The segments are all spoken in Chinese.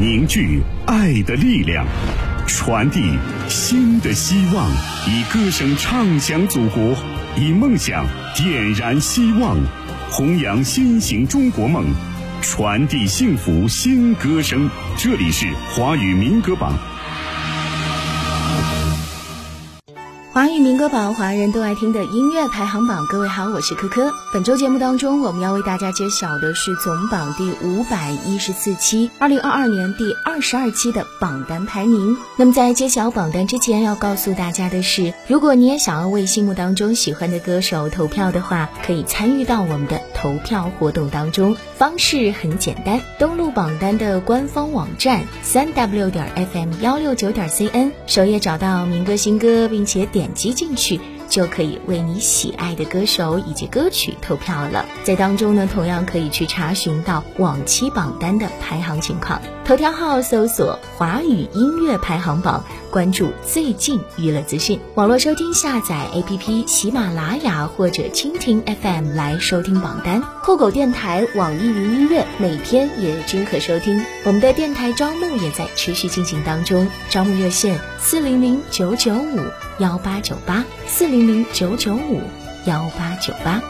凝聚爱的力量，传递新的希望，以歌声唱响祖国，以梦想点燃希望，弘扬新型中国梦，传递幸福新歌声。这里是华语民歌榜。华语民歌榜，华人都爱听的音乐排行榜。各位好，我是珂珂。本周节目当中，我们要为大家揭晓的是总榜第五百一十四期，二零二二年第二十二期的榜单排名。那么在揭晓榜单之前，要告诉大家的是，如果你也想要为心目当中喜欢的歌手投票的话，可以参与到我们的投票活动当中。方式很简单，登录榜单的官方网站三 w 点 fm 幺六九点 cn，首页找到民歌新歌，并且点。点击进去。就可以为你喜爱的歌手以及歌曲投票了。在当中呢，同样可以去查询到往期榜单的排行情况。头条号搜索“华语音乐排行榜”，关注最近娱乐资讯。网络收听下载 APP 喜马拉雅或者蜻蜓 FM 来收听榜单。酷狗电台、网易云音乐每天也均可收听。我们的电台招募也在持续进行当中，招募热线四零零九九五幺八九八四零。零零九九五幺八九八。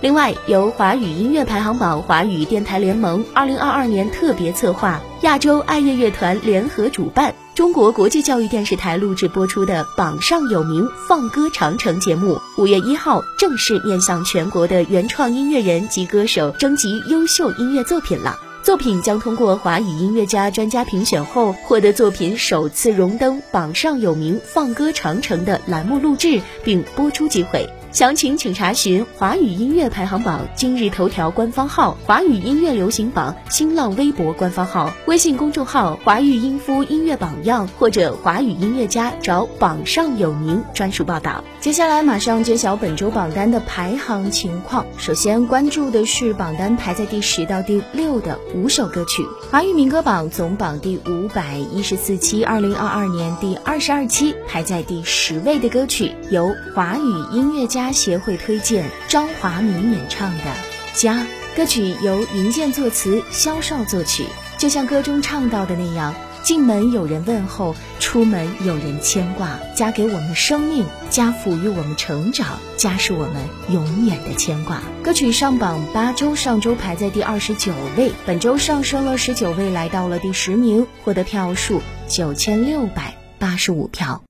另外，由华语音乐排行榜、华语电台联盟二零二二年特别策划、亚洲爱乐乐团联合主办、中国国际教育电视台录制播出的《榜上有名·放歌长城》节目，五月一号正式面向全国的原创音乐人及歌手征集优秀音乐作品了。作品将通过华语音乐家专家评选后，获得作品首次荣登榜上有名放歌长城的栏目录制并播出机会。详情请查询华语音乐排行榜今日头条官方号、华语音乐流行榜新浪微博官方号、微信公众号“华语音夫音乐榜样”或者华语音乐家找榜上有名专属报道。接下来马上揭晓本周榜单的排行情况。首先关注的是榜单排在第十到第六的五首歌曲。华语民歌榜总榜第五百一十四期，二零二二年第二十二期排在第十位的歌曲，由华语音乐家。协会推荐张华明演唱的《家》歌曲，由云健作词，萧少作曲。就像歌中唱到的那样，进门有人问候，出门有人牵挂。家给我们生命，家抚育我们成长，家是我们永远的牵挂。歌曲上榜八周，上周排在第二十九位，本周上升了十九位，来到了第十名，获得票数九千六百八十五票。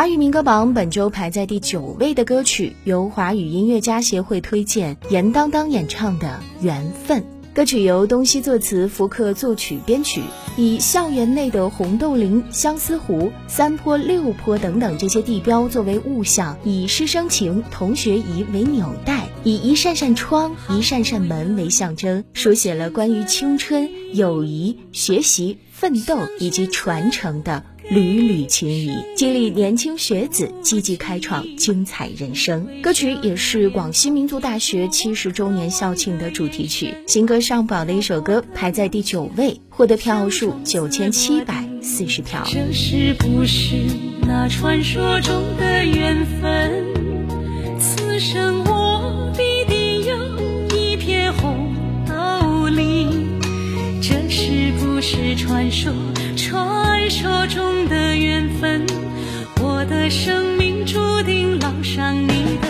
华语民歌榜本周排在第九位的歌曲，由华语音乐家协会推荐，严当当演唱的《缘分》。歌曲由东西作词，福克作曲编曲，以校园内的红豆林、相思湖、三坡、六坡等等这些地标作为物象，以师生情、同学谊为纽带，以一扇扇窗、一扇扇门为象征，书写了关于青春、友谊、学习、奋斗以及传承的。缕缕情谊，激励年轻学子积极开创精彩人生。歌曲也是广西民族大学七十周年校庆的主题曲，新歌上榜的一首歌，排在第九位，获得票数九千七百四十票。这是不是那传说中的缘分？此生我必定有一片红豆林。这是不是传说？传说中的缘分，我的生命注定烙上你的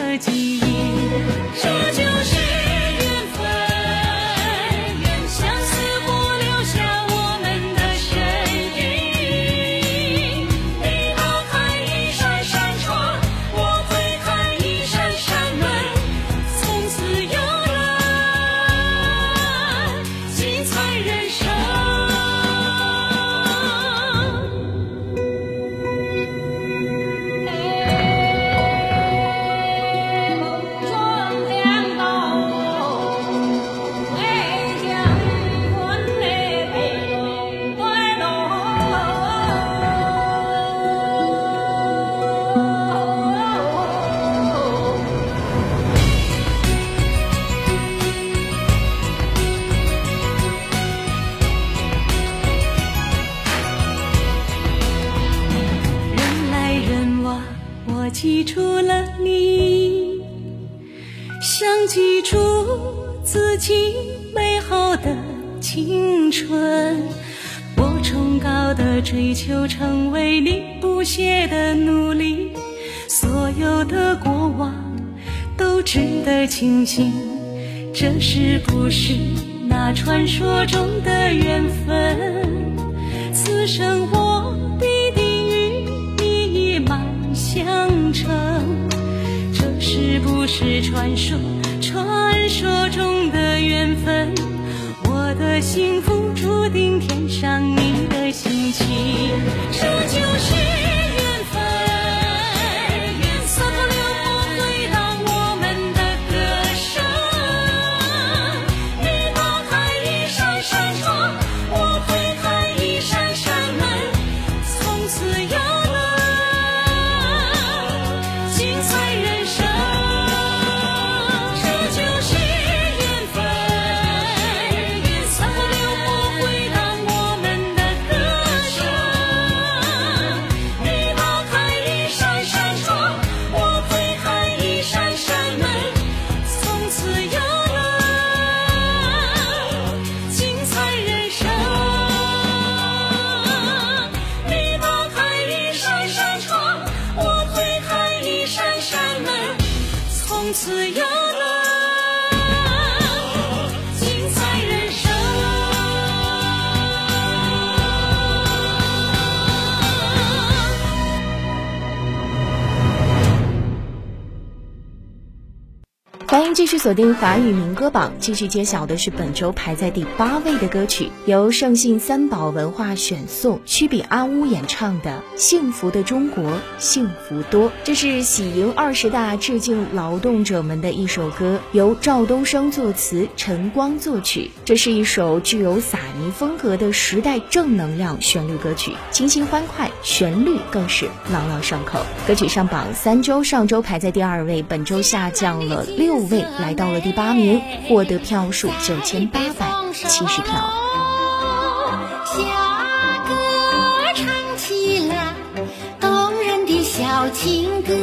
星星，这是不是那传说中的缘分？此生我必定与你一脉相承。这是不是传说？传说中的缘分，我的幸福注定填上你的继续锁定法语民歌榜，继续揭晓的是本周排在第八位的歌曲，由盛信三宝文化选送，曲比阿乌演唱的《幸福的中国幸福多》。这是喜迎二十大致敬劳动者们的一首歌，由赵东升作词，陈光作曲。这是一首具有撒尼风格的时代正能量旋律歌曲，清新欢快，旋律更是朗朗上口。歌曲上榜三周，上周排在第二位，本周下降了六位，来到了第八名，获得票数九千八百七十票。小歌唱起了动人的小情歌，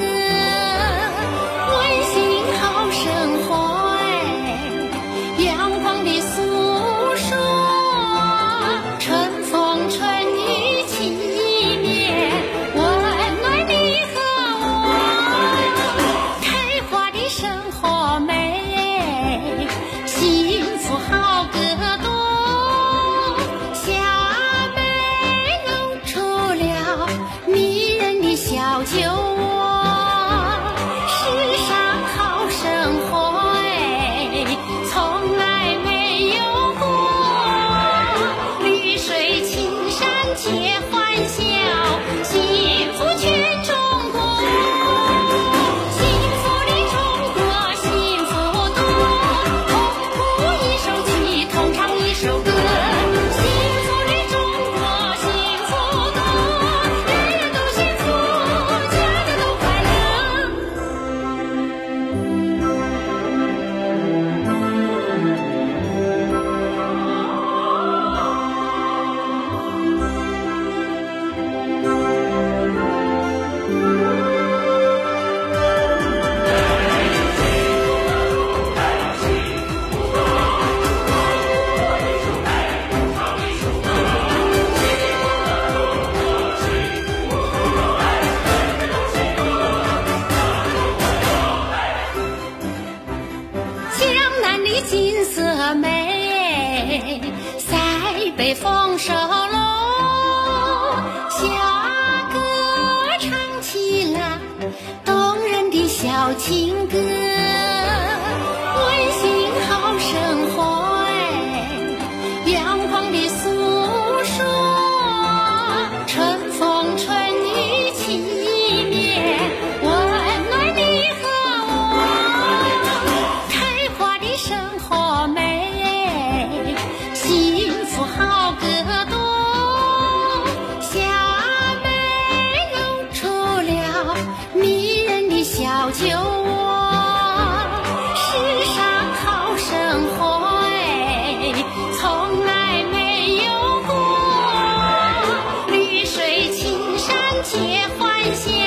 皆欢喜金色美，塞北丰收喽。且欢笑。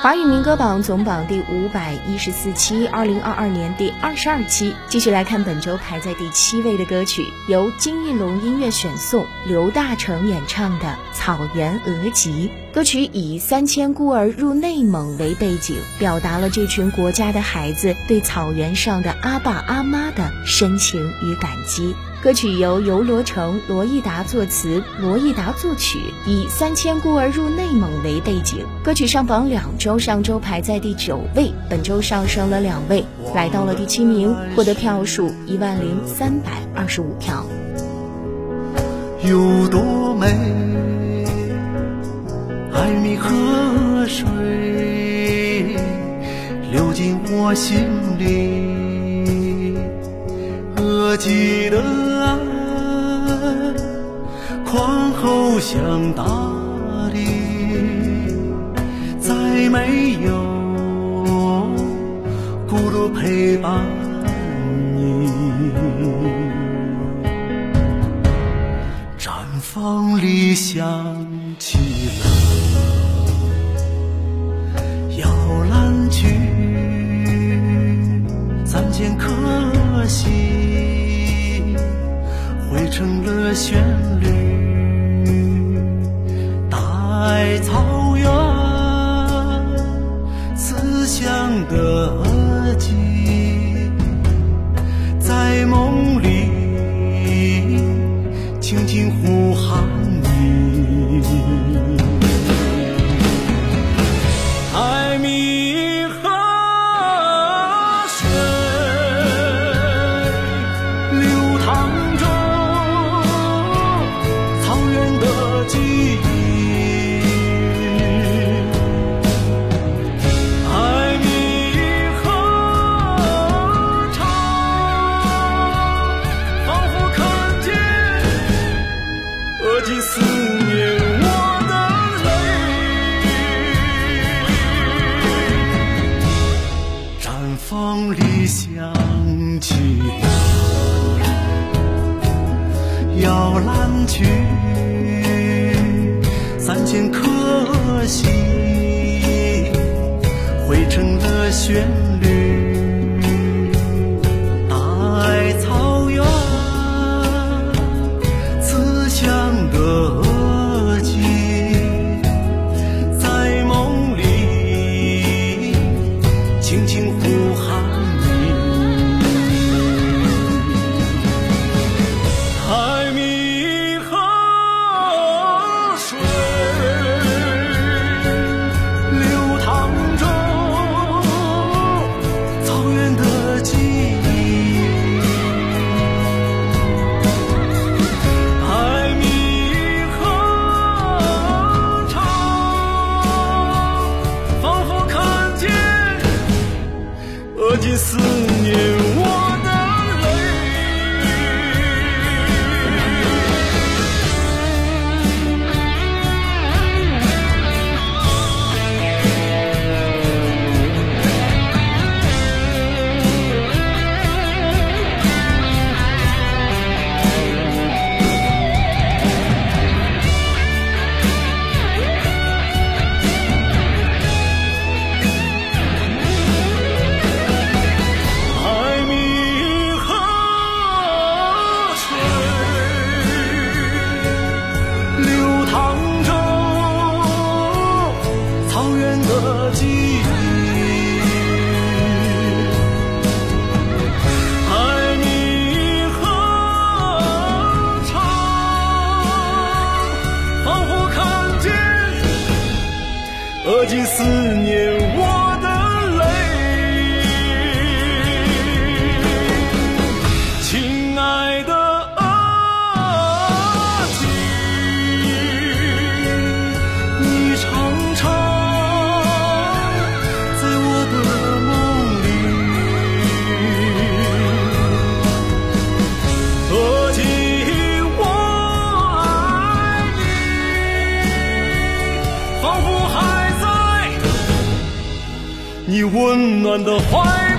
华语民歌榜总榜第五百一十四期，二零二二年第二十二期，继续来看本周排在第七位的歌曲，由金逸龙音乐选送，刘大成演唱的《草原额吉》。歌曲以三千孤儿入内蒙为背景，表达了这群国家的孩子对草原上的阿爸阿妈的深情与感激。歌曲由游罗成、罗益达作词，罗益达作曲，以三千孤儿入内蒙为背景。歌曲上榜两周，上周排在第九位，本周上升了两位，来到了第七名，获得票数一万零三百二十五票。有多美，爱你河水流进我心里，额济的爱宽厚像大地，再没有孤独陪伴你。绽放理想起了可惜，汇成了旋律。你温暖的怀抱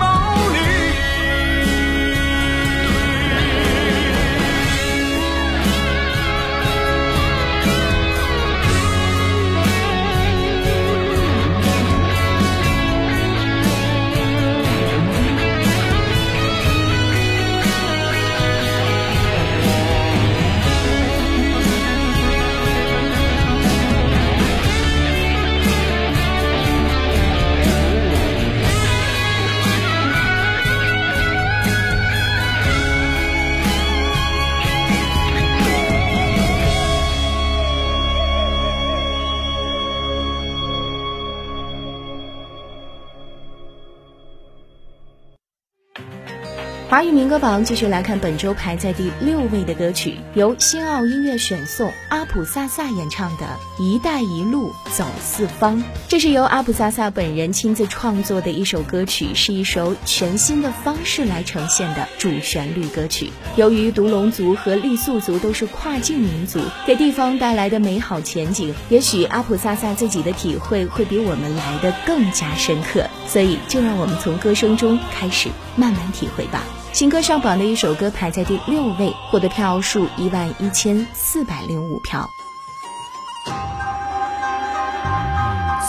华语民歌榜继续来看本周排在第六位的歌曲，由新奥音乐选送，阿普萨萨演唱的《一带一路走四方》。这是由阿普萨萨本人亲自创作的一首歌曲，是一首全新的方式来呈现的主旋律歌曲。由于独龙族和傈僳族都是跨境民族，给地方带来的美好前景，也许阿普萨萨自己的体会会比我们来的更加深刻。所以，就让我们从歌声中开始慢慢体会吧。新歌上榜的一首歌排在第六位，获得票数一万一千四百零五票。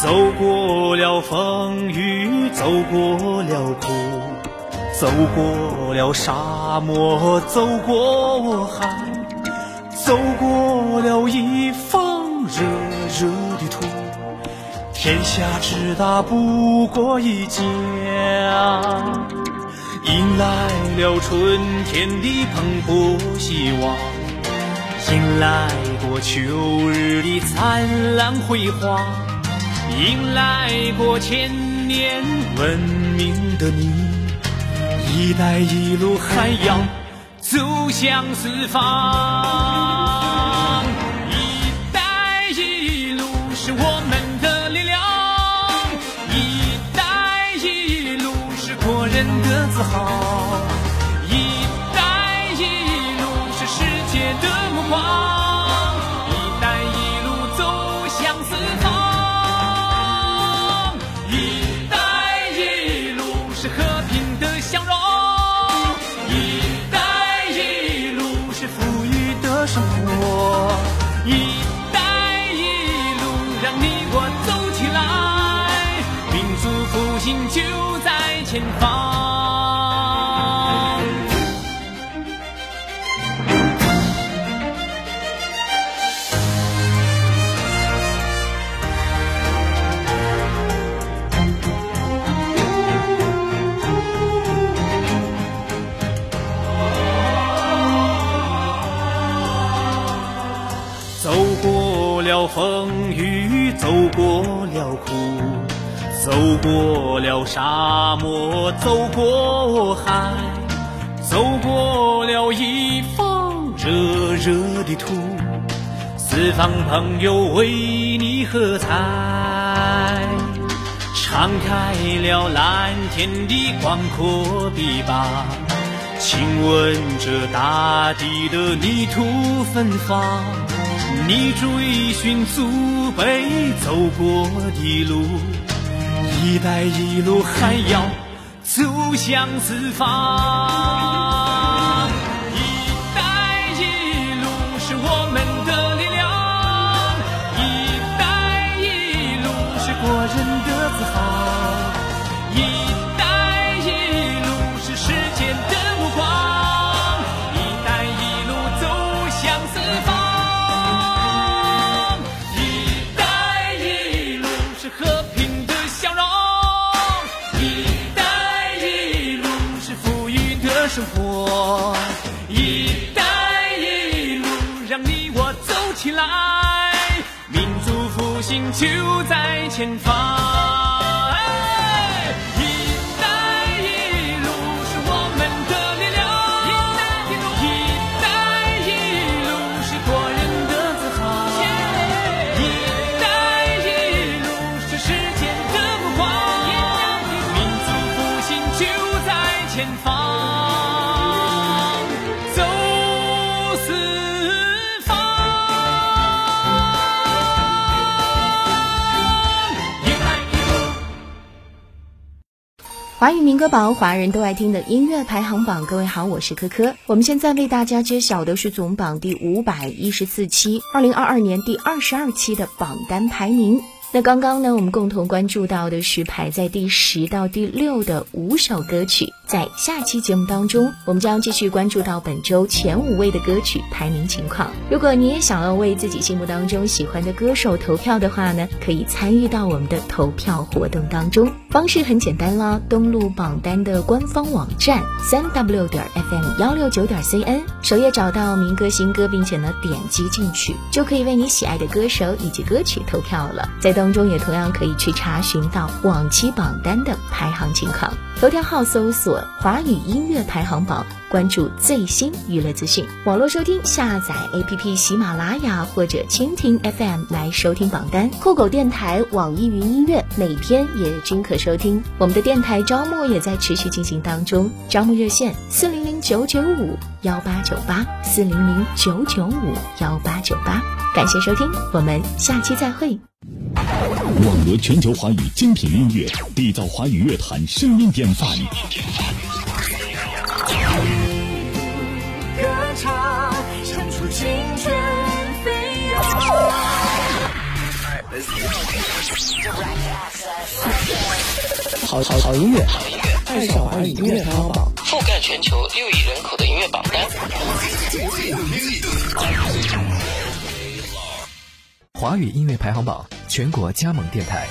走过了风雨，走过了苦，走过了沙漠，走过海，走过了一方热热的土。天下之大不过一家，迎来了春天的蓬勃希望，迎来过秋日的灿烂辉煌。迎来过千年文明的你，一带一路海洋走向四方。一带一路是我们自豪，一带一路是世界的目光，一带一路走向四方。一带一路是和平的相融，一带一路是富裕的生活，一带一路让你我走起来，民族复兴就在前方。走过了沙漠，走过海，走过了一方热热的土，四方朋友为你喝彩，敞开了蓝天的广阔臂膀。亲吻着大地的泥土芬芳，你追寻祖辈走过的路，一带一路还要走向四方。心，就在前方。华语民歌榜，华人都爱听的音乐排行榜。各位好，我是科科。我们现在为大家揭晓的是总榜第五百一十四期，二零二二年第二十二期的榜单排名。那刚刚呢，我们共同关注到的是排在第十到第六的五首歌曲。在下期节目当中，我们将继续关注到本周前五位的歌曲排名情况。如果你也想要为自己心目当中喜欢的歌手投票的话呢，可以参与到我们的投票活动当中。方式很简单啦，登录榜单的官方网站三 w 点 fm 幺六九点 cn，首页找到民歌新歌，并且呢点击进去，就可以为你喜爱的歌手以及歌曲投票了。在当中也同样可以去查询到往期榜单的排行情况。头条号搜索“华语音乐排行榜”，关注最新娱乐资讯。网络收听，下载 APP 喜马拉雅或者蜻蜓 FM 来收听榜单。酷狗电台、网易云音乐每天也均可收听。我们的电台招募也在持续进行当中，招募热线四零零九九五幺八九八四零零九九五幺八九八。感谢收听，我们下期再会。网罗全球华语精品音乐，缔造华语乐坛声音典范。歌唱，唱出青春飞扬。好好好音乐，爱上华语音乐排行榜。覆盖全球六亿人口的音乐榜单。华语音乐排行榜全国加盟电台：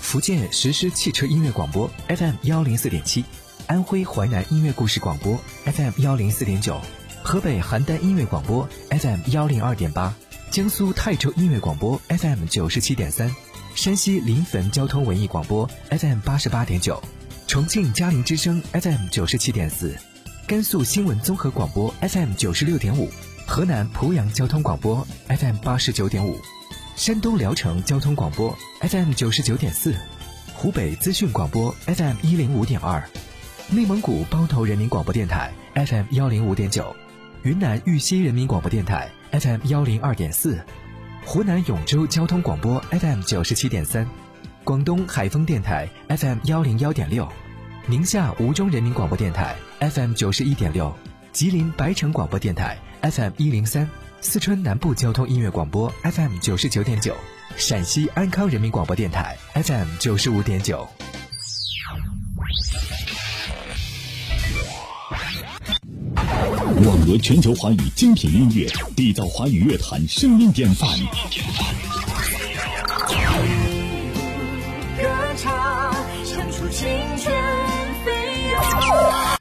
福建实施汽车音乐广播 FM 幺零四点七，安徽淮南音乐故事广播 FM 幺零四点九，河北邯郸音乐广播 FM 幺零二点八，江苏泰州音乐广播 FM 九十七点三，山西临汾交通文艺广播 FM 八十八点九，重庆嘉陵之声 FM 九十七点四，甘肃新闻综合广播 FM 九十六点五。河南濮阳交通广播 FM 八十九点五，山东聊城交通广播 FM 九十九点四，湖北资讯广播 FM 一零五点二，内蒙古包头人民广播电台 FM 幺零五点九，云南玉溪人民广播电台 FM 幺零二点四，湖南永州交通广播 FM 九十七点三，广东海丰电台 FM 幺零幺点六，宁夏吴忠人民广播电台 FM 九十一点六，吉林白城广播电台。FM 一零三，四川南部交通音乐广播 FM 九十九点九，陕西安康人民广播电台 FM 九十五点九。网罗全球华语精品音乐，缔造华语乐坛声音典范。歌唱，唱出青春飞扬。